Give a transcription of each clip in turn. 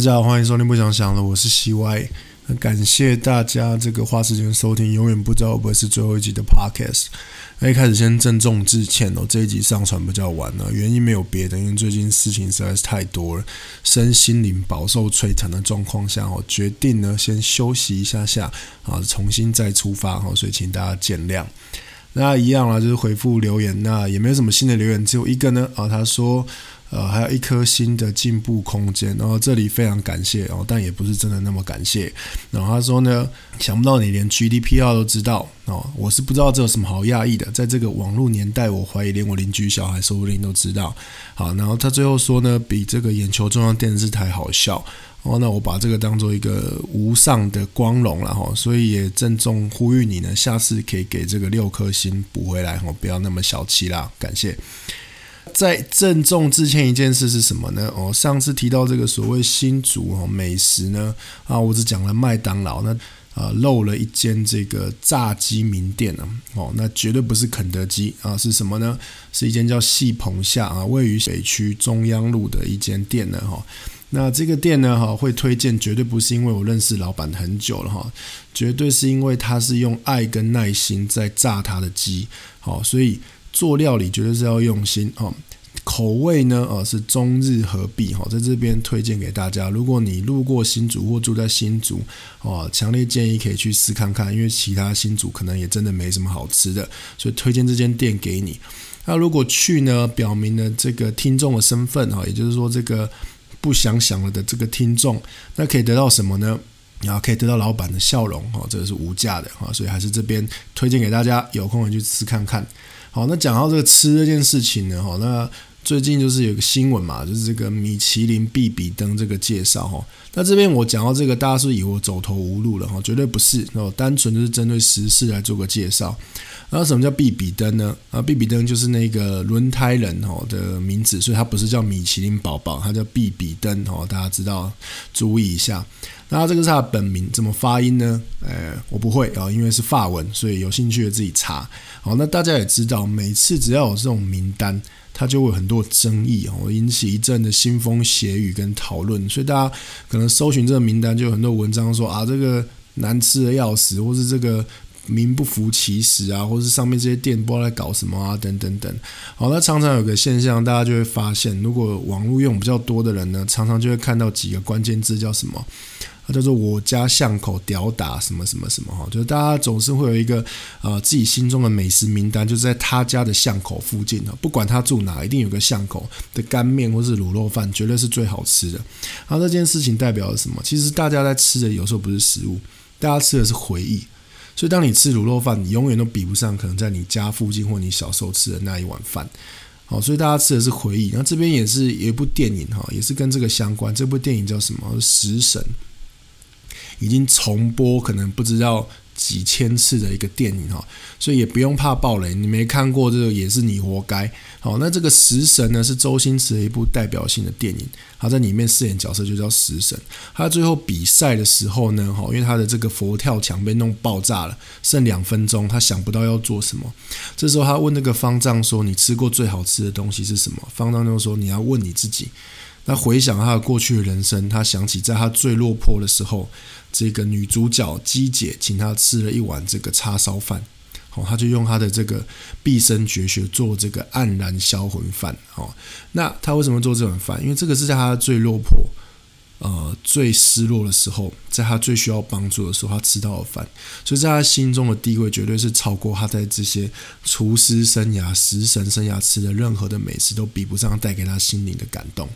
大家好，欢迎收听不想想了，我是 CY，感谢大家这个花时间收听，永远不知道会不会是最后一集的 Podcast。那一开始先郑重致歉哦，这一集上传比较晚了，原因没有别的，因为最近事情实在是太多了，身心灵饱受摧残的状况下哦，决定呢先休息一下下啊，重新再出发哦，所以请大家见谅。那一样啦，就是回复留言，那也没有什么新的留言，只有一个呢啊，他说。呃，还有一颗星的进步空间，然后这里非常感谢哦，但也不是真的那么感谢。然后他说呢，想不到你连 GDPR 都知道哦，我是不知道这有什么好讶异的，在这个网络年代，我怀疑连我邻居小孩说不定都知道。好，然后他最后说呢，比这个眼球中央电视台好笑哦，那我把这个当做一个无上的光荣了哈，所以也郑重呼吁你呢，下次可以给这个六颗星补回来哦，不要那么小气啦，感谢。在郑重致歉一件事是什么呢？哦，上次提到这个所谓新竹哦美食呢，啊，我只讲了麦当劳，那啊漏了一间这个炸鸡名店呢，哦，那绝对不是肯德基啊，是什么呢？是一间叫细棚下啊，位于北区中央路的一间店呢，哈，那这个店呢，哈，会推荐绝对不是因为我认识老板很久了哈，绝对是因为他是用爱跟耐心在炸他的鸡，好，所以。做料理绝对是要用心哦，口味呢，呃，是中日合璧哈，在这边推荐给大家。如果你路过新竹或住在新竹，哦，强烈建议可以去试看看，因为其他新竹可能也真的没什么好吃的，所以推荐这间店给你。那如果去呢，表明了这个听众的身份哈，也就是说这个不想想了的这个听众，那可以得到什么呢？然后可以得到老板的笑容哈，这个是无价的哈，所以还是这边推荐给大家，有空也去吃看看。好，那讲到这个吃这件事情呢，哈，那最近就是有个新闻嘛，就是这个米其林必比登这个介绍，哈，那这边我讲到这个，大家是以为我走投无路了，哈，绝对不是，哦，单纯就是针对时事来做个介绍。然后什么叫必比登呢？啊，必比登就是那个轮胎人哦的名字，所以它不是叫米其林宝宝，它叫必比登哦，大家知道，注意一下。那这个是他的本名，怎么发音呢？呃，我不会啊，因为是法文，所以有兴趣的自己查。好，那大家也知道，每次只要有这种名单，它就会很多争议哦，引起一阵的腥风血雨跟讨论。所以大家可能搜寻这个名单，就有很多文章说啊，这个难吃的要死，或是这个。名不符其实啊，或是上面这些店不知道在搞什么啊，等等等。好，那常常有个现象，大家就会发现，如果网络用比较多的人呢，常常就会看到几个关键字叫什么？啊，叫做我家巷口屌打什么什么什么哈，就是大家总是会有一个啊自己心中的美食名单，就是在他家的巷口附近的，不管他住哪，一定有个巷口的干面或是卤肉饭，绝对是最好吃的。然后这件事情代表了什么？其实大家在吃的有时候不是食物，大家吃的是回忆。所以，当你吃卤肉饭，你永远都比不上可能在你家附近或你小时候吃的那一碗饭。好，所以大家吃的是回忆。那这边也是有一部电影哈，也是跟这个相关。这部电影叫什么？《食神》，已经重播，可能不知道。几千次的一个电影哈，所以也不用怕爆雷。你没看过这个也是你活该。好，那这个食神呢是周星驰的一部代表性的电影，他在里面饰演角色就叫食神。他最后比赛的时候呢，哈，因为他的这个佛跳墙被弄爆炸了，剩两分钟，他想不到要做什么。这时候他问那个方丈说：“你吃过最好吃的东西是什么？”方丈就说：“你要问你自己。”那回想他的过去的人生，他想起在他最落魄的时候。这个女主角姬姐请他吃了一碗这个叉烧饭，好，他就用他的这个毕生绝学做这个黯然销魂饭，哦，那他为什么做这碗饭？因为这个是在他最落魄、呃最失落的时候，在他最需要帮助的时候，他吃到的饭，所以在他心中的地位绝对是超过他在这些厨师生涯、食神生涯吃的任何的美食都比不上带给他心灵的感动，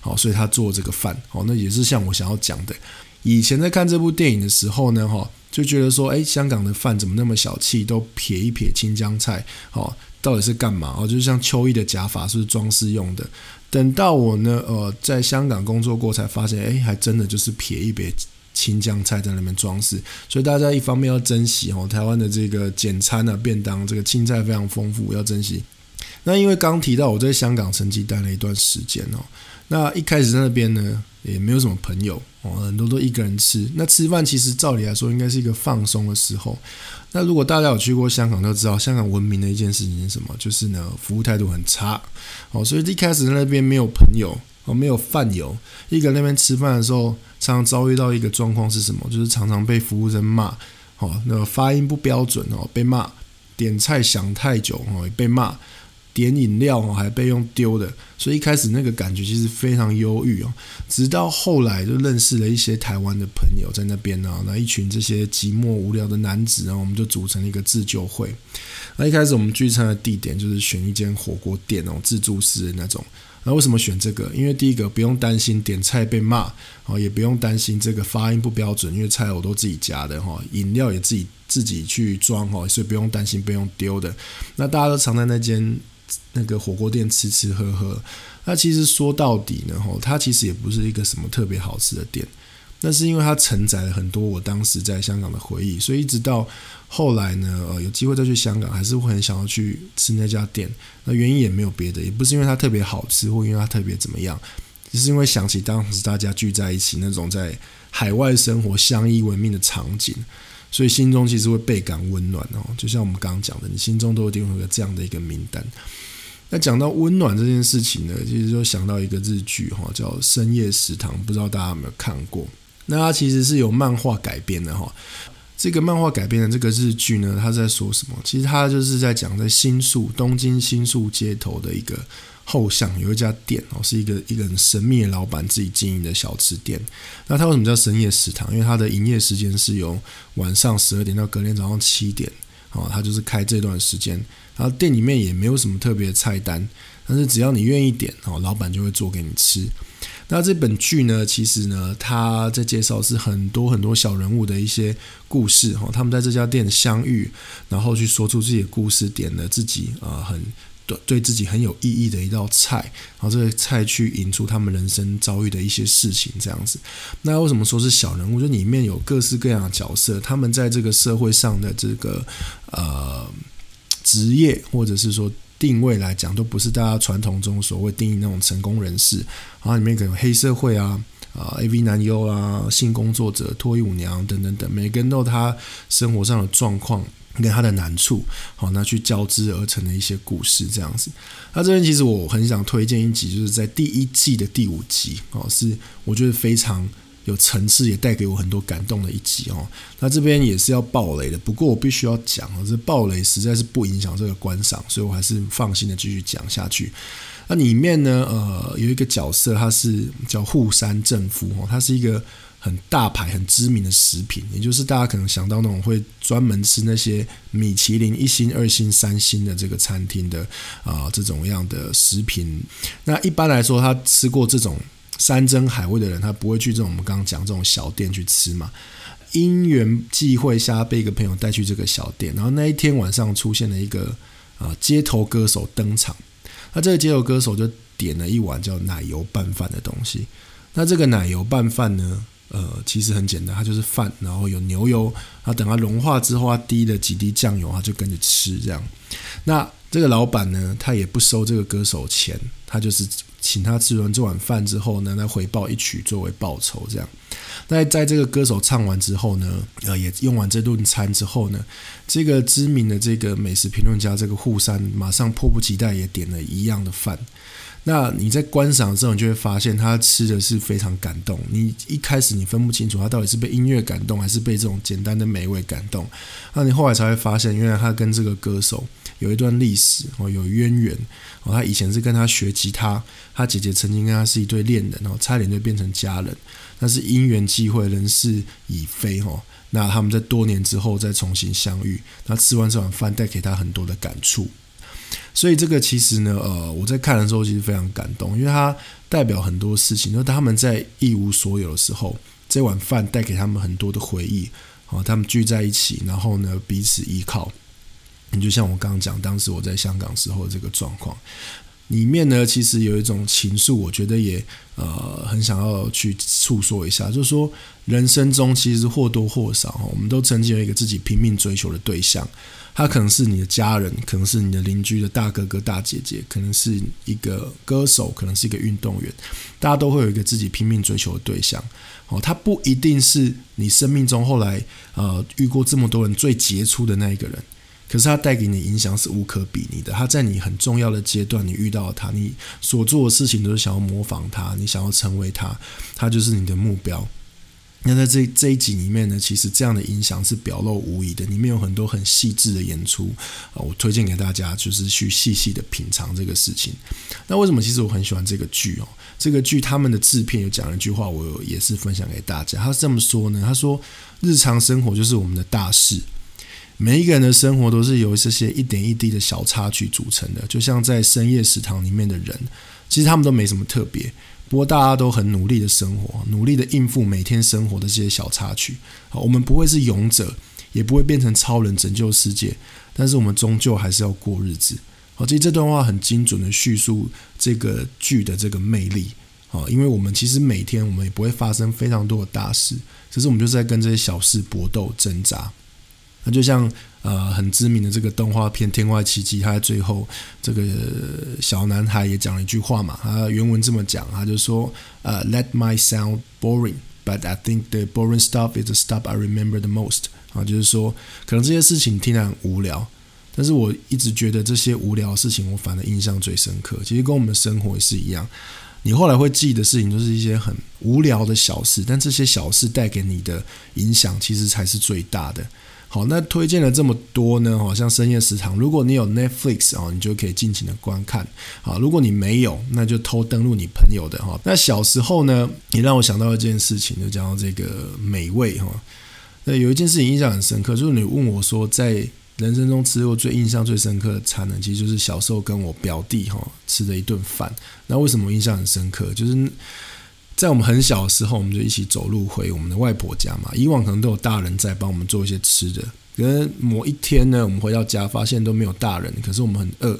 好，所以他做这个饭，好，那也是像我想要讲的。以前在看这部电影的时候呢，哈，就觉得说，哎，香港的饭怎么那么小气，都撇一撇青江菜，哦，到底是干嘛？哦，就像秋意的假发是装饰用的。等到我呢，呃，在香港工作过，才发现，哎，还真的就是撇一撇青江菜在那边装饰。所以大家一方面要珍惜哦，台湾的这个简餐啊便当，这个青菜非常丰富，要珍惜。那因为刚提到我在香港曾经待了一段时间哦，那一开始在那边呢。也没有什么朋友很多都一个人吃。那吃饭其实照理来说应该是一个放松的时候。那如果大家有去过香港，都知道香港闻名的一件事情是什么？就是呢，服务态度很差。哦，所以一开始那边没有朋友哦，没有饭友。一个人那边吃饭的时候，常常遭遇到一个状况是什么？就是常常被服务生骂，哦，那个发音不标准哦，被骂；点菜想太久哦，也被骂；点饮料哦，还被用丢的。所以一开始那个感觉其实非常忧郁哦。直到后来就认识了一些台湾的朋友在那边呢，那一群这些寂寞无聊的男子然后我们就组成了一个自救会。那一开始我们聚餐的地点就是选一间火锅店哦，自助式的那种。那为什么选这个？因为第一个不用担心点菜被骂，哦，也不用担心这个发音不标准，因为菜我都自己加的哈，饮料也自己自己去装哈，所以不用担心被用丢的。那大家都常在那间那个火锅店吃吃喝喝。那其实说到底呢，哈，它其实也不是一个什么特别好吃的店。那是因为它承载了很多我当时在香港的回忆，所以一直到后来呢，呃，有机会再去香港，还是会很想要去吃那家店。那原因也没有别的，也不是因为它特别好吃，或因为它特别怎么样，只是因为想起当时大家聚在一起那种在海外生活相依为命的场景，所以心中其实会倍感温暖哦。就像我们刚刚讲的，你心中都一定会有这样的一个名单。那讲到温暖这件事情呢，其实就想到一个日剧哈，叫《深夜食堂》，不知道大家有没有看过？那它其实是有漫画改编的哈，这个漫画改编的这个日剧呢，它在说什么？其实它就是在讲在新宿东京新宿街头的一个后巷有一家店哦，是一个一个很神秘的老板自己经营的小吃店。那它为什么叫深夜食堂？因为它的营业时间是由晚上十二点到隔天早上七点哦，它就是开这段时间。然后店里面也没有什么特别的菜单，但是只要你愿意点哦，老板就会做给你吃。那这本剧呢，其实呢，他在介绍是很多很多小人物的一些故事哈，他们在这家店相遇，然后去说出自己的故事，点了自己啊很对对自己很有意义的一道菜，然后这个菜去引出他们人生遭遇的一些事情这样子。那为什么说是小人物？就里面有各式各样的角色，他们在这个社会上的这个呃职业，或者是说。定位来讲，都不是大家传统中所谓定义那种成功人士，然后里面可能黑社会啊、啊 AV 男优啊、性工作者、脱衣舞娘等等等，每个人都有他生活上的状况跟他的难处，好，那去交织而成的一些故事这样子。那这边其实我很想推荐一集，就是在第一季的第五集，哦，是我觉得非常。有层次，也带给我很多感动的一集哦。那这边也是要爆雷的，不过我必须要讲哦，这爆雷实在是不影响这个观赏，所以我还是放心的继续讲下去。那里面呢，呃，有一个角色，他是叫户山正夫哦，他是一个很大牌、很知名的食品，也就是大家可能想到那种会专门吃那些米其林一星、二星、三星的这个餐厅的啊这种样的食品。那一般来说，他吃过这种。山珍海味的人，他不会去这种我们刚刚讲这种小店去吃嘛。因缘际会下，被一个朋友带去这个小店，然后那一天晚上出现了一个啊街头歌手登场。那这个街头歌手就点了一碗叫奶油拌饭的东西。那这个奶油拌饭呢，呃，其实很简单，它就是饭，然后有牛油，然后等它融化之后，它滴了几滴酱油，它就跟着吃这样。那这个老板呢，他也不收这个歌手钱，他就是。请他吃完这碗饭之后呢，来回报一曲作为报酬，这样。那在这个歌手唱完之后呢，呃，也用完这顿餐之后呢，这个知名的这个美食评论家这个户山马上迫不及待也点了一样的饭。那你在观赏的时候，你就会发现他吃的是非常感动。你一开始你分不清楚他到底是被音乐感动，还是被这种简单的美味感动。那你后来才会发现，原来他跟这个歌手。有一段历史哦，有渊源哦。他以前是跟他学吉他，他姐姐曾经跟他是一对恋人哦，差点就变成家人。但是因缘际会，人事已非哦。那他们在多年之后再重新相遇，那吃完这碗饭带给他很多的感触。所以这个其实呢，呃，我在看的时候其实非常感动，因为它代表很多事情。就他们在一无所有的时候，这碗饭带给他们很多的回忆哦。他们聚在一起，然后呢彼此依靠。你就像我刚刚讲，当时我在香港时候这个状况，里面呢，其实有一种情愫，我觉得也呃很想要去诉说一下，就是说人生中其实或多或少，我们都曾经有一个自己拼命追求的对象，他可能是你的家人，可能是你的邻居的大哥哥大姐姐，可能是一个歌手，可能是一个运动员，大家都会有一个自己拼命追求的对象，哦，他不一定是你生命中后来呃遇过这么多人最杰出的那一个人。可是它带给你影响是无可比拟的。它在你很重要的阶段，你遇到它，你所做的事情都是想要模仿它，你想要成为它，它就是你的目标。那在这这一集里面呢，其实这样的影响是表露无遗的，里面有很多很细致的演出啊，我推荐给大家，就是去细细的品尝这个事情。那为什么其实我很喜欢这个剧哦？这个剧他们的制片有讲了一句话，我也是分享给大家。他是这么说呢？他说：“日常生活就是我们的大事，每一个人的生活都是由这些一点一滴的小插曲组成的，就像在深夜食堂里面的人，其实他们都没什么特别。”不过大家都很努力的生活，努力的应付每天生活的这些小插曲。好，我们不会是勇者，也不会变成超人拯救世界，但是我们终究还是要过日子。好，其实这段话很精准的叙述这个剧的这个魅力。好，因为我们其实每天我们也不会发生非常多的大事，只是我们就是在跟这些小事搏斗挣扎。就像。呃，很知名的这个动画片《天外奇迹》，他在最后这个小男孩也讲了一句话嘛，他原文这么讲，他就说：“呃，Let my sound boring, but I think the boring stuff is the stuff I remember the most。”啊，就是说，可能这些事情听来很无聊，但是我一直觉得这些无聊的事情，我反而印象最深刻。其实跟我们的生活也是一样，你后来会记的事情，都是一些很无聊的小事，但这些小事带给你的影响，其实才是最大的。好，那推荐了这么多呢？好像深夜食堂，如果你有 Netflix 啊，你就可以尽情的观看。好，如果你没有，那就偷登录你朋友的哈。那小时候呢，也让我想到一件事情，就讲到这个美味哈。那有一件事情印象很深刻，就是你问我说，在人生中吃过最印象最深刻的餐呢，其实就是小时候跟我表弟哈吃的一顿饭。那为什么印象很深刻？就是。在我们很小的时候，我们就一起走路回我们的外婆家嘛。以往可能都有大人在帮我们做一些吃的，可是某一天呢，我们回到家发现都没有大人，可是我们很饿。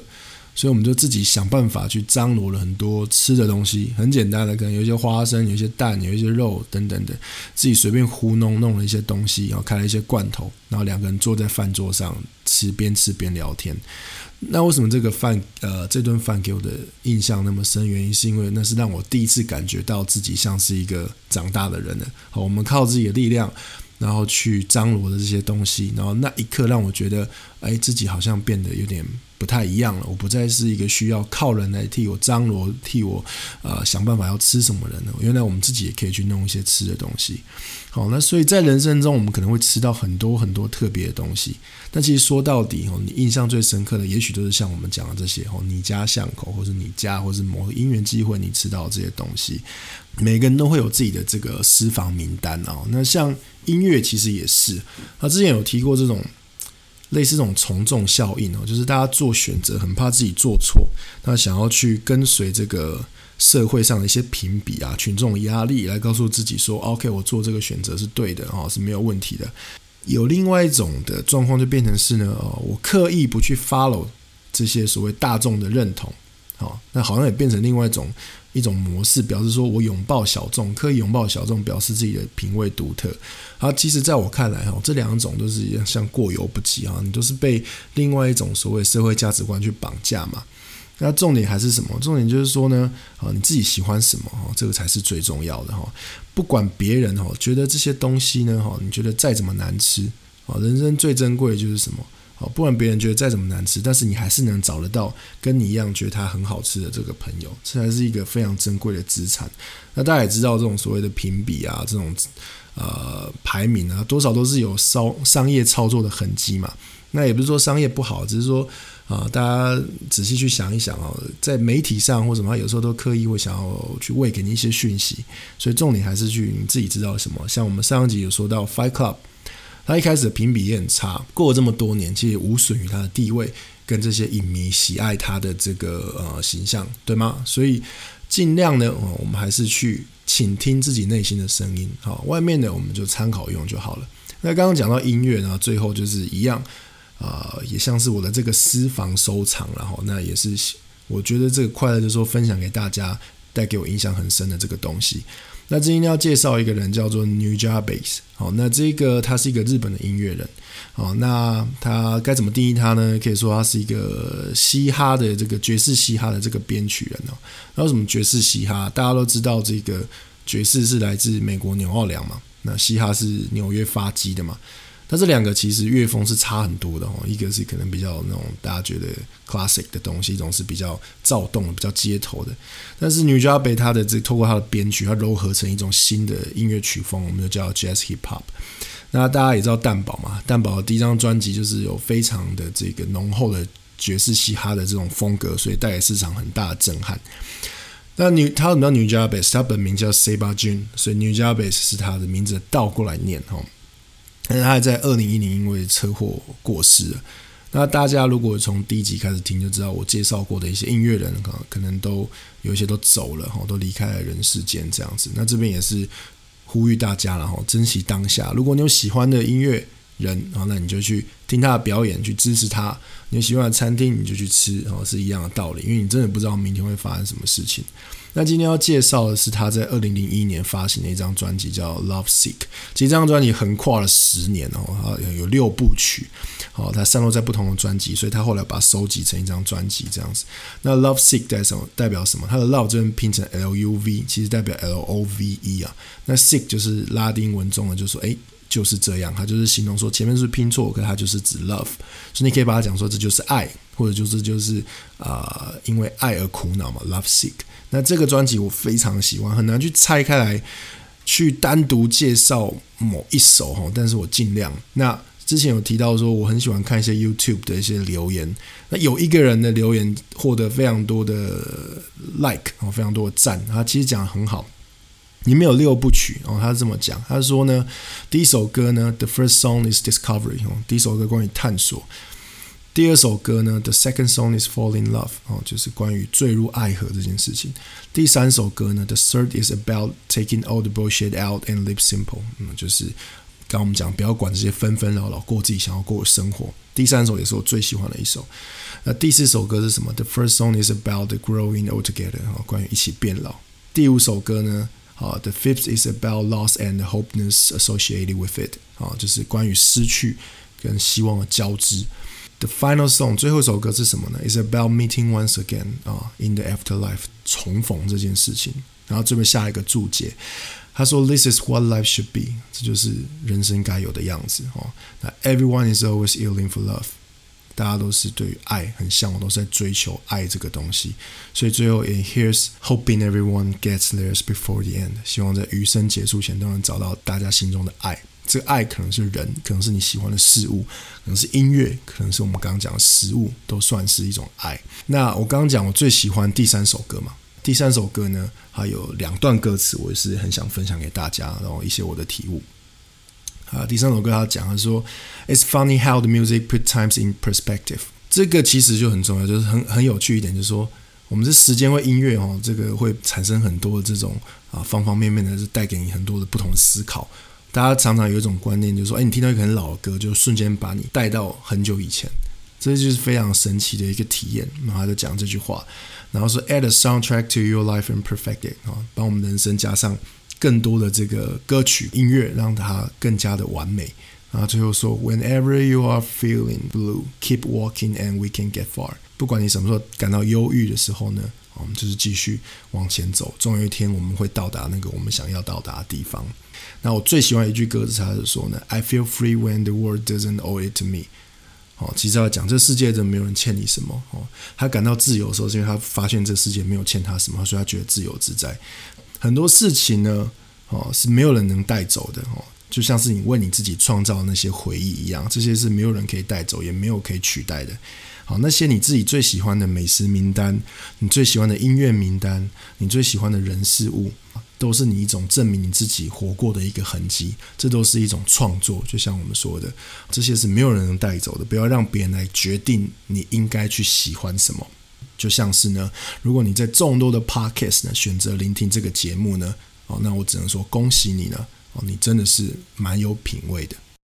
所以我们就自己想办法去张罗了很多吃的东西，很简单的，可能有一些花生，有一些蛋，有一些肉等等的，自己随便糊弄弄了一些东西，然后开了一些罐头，然后两个人坐在饭桌上吃，边吃边聊天。那为什么这个饭，呃，这顿饭给我的印象那么深？原因是因为那是让我第一次感觉到自己像是一个长大的人呢。好，我们靠自己的力量。然后去张罗的这些东西，然后那一刻让我觉得，哎，自己好像变得有点不太一样了。我不再是一个需要靠人来替我张罗、替我呃想办法要吃什么人了。原来我们自己也可以去弄一些吃的东西。好，那所以在人生中，我们可能会吃到很多很多特别的东西。但其实说到底，哦，你印象最深刻的，也许都是像我们讲的这些，哦，你家巷口，或者你家，或是某个因缘机会，你吃到这些东西。每个人都会有自己的这个私房名单哦。那像音乐其实也是，他之前有提过这种类似这种从众效应哦，就是大家做选择很怕自己做错，那想要去跟随这个社会上的一些评比啊、群众压力来告诉自己说，OK，我做这个选择是对的哦，是没有问题的。有另外一种的状况就变成是呢，哦，我刻意不去 follow 这些所谓大众的认同，好，那好像也变成另外一种。一种模式表示说，我拥抱小众，刻意拥抱小众，表示自己的品味独特。好，其实在我看来，哈，这两种都是像过犹不及啊，你都是被另外一种所谓社会价值观去绑架嘛。那重点还是什么？重点就是说呢，啊，你自己喜欢什么，哈，这个才是最重要的哈。不管别人哈觉得这些东西呢，哈，你觉得再怎么难吃，啊，人生最珍贵的就是什么？哦，不管别人觉得再怎么难吃，但是你还是能找得到跟你一样觉得它很好吃的这个朋友，这才是一个非常珍贵的资产。那大家也知道，这种所谓的评比啊，这种呃排名啊，多少都是有商商业操作的痕迹嘛。那也不是说商业不好，只是说啊，大家仔细去想一想啊，在媒体上或什么，有时候都刻意会想要去喂给你一些讯息。所以重点还是去你自己知道什么。像我们上一集有说到 Fight Club。他一开始的评比也很差，过了这么多年，其实无损于他的地位跟这些影迷喜爱他的这个呃形象，对吗？所以尽量呢，我们还是去倾听自己内心的声音，好，外面的我们就参考用就好了。那刚刚讲到音乐呢，最后就是一样，啊，也像是我的这个私房收藏，然后那也是我觉得这个快乐，就是说分享给大家，带给我印象很深的这个东西。那今天要介绍一个人，叫做 New j a b a s 好，那这个他是一个日本的音乐人。好，那他该怎么定义他呢？可以说他是一个嘻哈的这个爵士嘻哈的这个编曲人哦。那为什么爵士嘻哈？大家都知道这个爵士是来自美国纽奥良嘛，那嘻哈是纽约发迹的嘛。那这两个其实乐风是差很多的哦，一个是可能比较那种大家觉得 classic 的东西，一种是比较躁动、比较街头的。但是 New Jabe 它的这透过它的编曲，它糅合成一种新的音乐曲风，我们就叫 Jazz Hip Hop。那大家也知道蛋堡嘛，蛋堡的第一张专辑就是有非常的这个浓厚的爵士嘻哈的这种风格，所以带给市场很大的震撼。那女他什么叫 New Jabez？他本名叫 Seba Jun，所以 New Jabez 是他的名字倒过来念哈。但是他在二零一零因为车祸过世了。那大家如果从第一集开始听，就知道我介绍过的一些音乐人，可可能都有一些都走了哈，都离开了人世间这样子。那这边也是呼吁大家了哈，珍惜当下。如果你有喜欢的音乐，人，然后那你就去听他的表演，去支持他。你喜欢的餐厅，你就去吃，然后是一样的道理。因为你真的不知道明天会发生什么事情。那今天要介绍的是他在二零零一年发行的一张专辑，叫《Love Sick》。其实这张专辑横跨了十年哦，啊，有六部曲，好，它散落在不同的专辑，所以他后来把它收集成一张专辑这样子。那《Love Sick》代什么？代表什么？它的 Love 这边拼成 L U V，其实代表 L O V E 啊。那 Sick 就是拉丁文中的，就说哎。就是这样，它就是形容说前面是拼错，可它就是指 love，所以你可以把它讲说这就是爱，或者就是就是啊，因为爱而苦恼嘛，love sick。那这个专辑我非常喜欢，很难去拆开来去单独介绍某一首哈，但是我尽量。那之前有提到说我很喜欢看一些 YouTube 的一些留言，那有一个人的留言获得非常多的 like 哦，非常多的赞，他其实讲的很好。里面有六部曲哦，他是这么讲，他说呢，第一首歌呢，The first song is discovery 哦，第一首歌关于探索；第二首歌呢，The second song is fall in love 哦，就是关于坠入爱河这件事情；第三首歌呢，The third is about taking all the bullshit out and live simple，嗯，就是刚我们讲不要管这些纷纷扰扰，过自己想要过的生活。第三首也是我最喜欢的一首。那第四首歌是什么？The first song is about the growing old together 哦，关于一起变老。第五首歌呢？ 啊，The fifth is about loss and hopelessness associated with it。啊，就是关于失去跟希望的交织。The final song，最后一首歌是什么呢？Is about meeting once again。啊，in the afterlife，重逢这件事情。然后这边下一个注解，他说：“This is what life should be。”这就是人生该有的样子。哦，那 Everyone is always yearning for love。 大家都是对于爱很向往，都是在追求爱这个东西，所以最后，and here's hoping everyone gets theirs before the end。希望在余生结束前都能找到大家心中的爱。这个爱可能是人，可能是你喜欢的事物，可能是音乐，可能是我们刚刚讲的食物，都算是一种爱。那我刚刚讲我最喜欢第三首歌嘛？第三首歌呢，还有两段歌词，我也是很想分享给大家，然后一些我的体悟。啊，第三首歌他讲他说，It's funny how the music put times in perspective。这个其实就很重要，就是很很有趣一点，就是说我们这时间或音乐哦，这个会产生很多这种啊方方面面的，是带给你很多的不同思考。大家常常有一种观念，就是说，哎，你听到一个很老的歌，就瞬间把你带到很久以前，这就是非常神奇的一个体验。然后他就讲这句话，然后说，Add a soundtrack to your life and perfect it 啊，帮我们人生加上。更多的这个歌曲音乐，让它更加的完美。然后最后说，Whenever you are feeling blue, keep walking and we can get far。不管你什么时候感到忧郁的时候呢，我们就是继续往前走，总有一天我们会到达那个我们想要到达的地方。那我最喜欢一句歌词，他是说呢，I feel free when the world doesn't owe it to me。哦，其实要讲这世界的没有人欠你什么。哦，他感到自由的时候，是因为他发现这世界没有欠他什么，所以他觉得自由自在。很多事情呢，哦，是没有人能带走的哦，就像是你为你自己创造那些回忆一样，这些是没有人可以带走，也没有可以取代的。好，那些你自己最喜欢的美食名单，你最喜欢的音乐名单，你最喜欢的人事物，都是你一种证明你自己活过的一个痕迹，这都是一种创作。就像我们说的，这些是没有人能带走的，不要让别人来决定你应该去喜欢什么。就像是呢，如果你在众多的 podcast 呢选择聆听这个节目呢，哦，那我只能说恭喜你了，哦，你真的是蛮有品味的。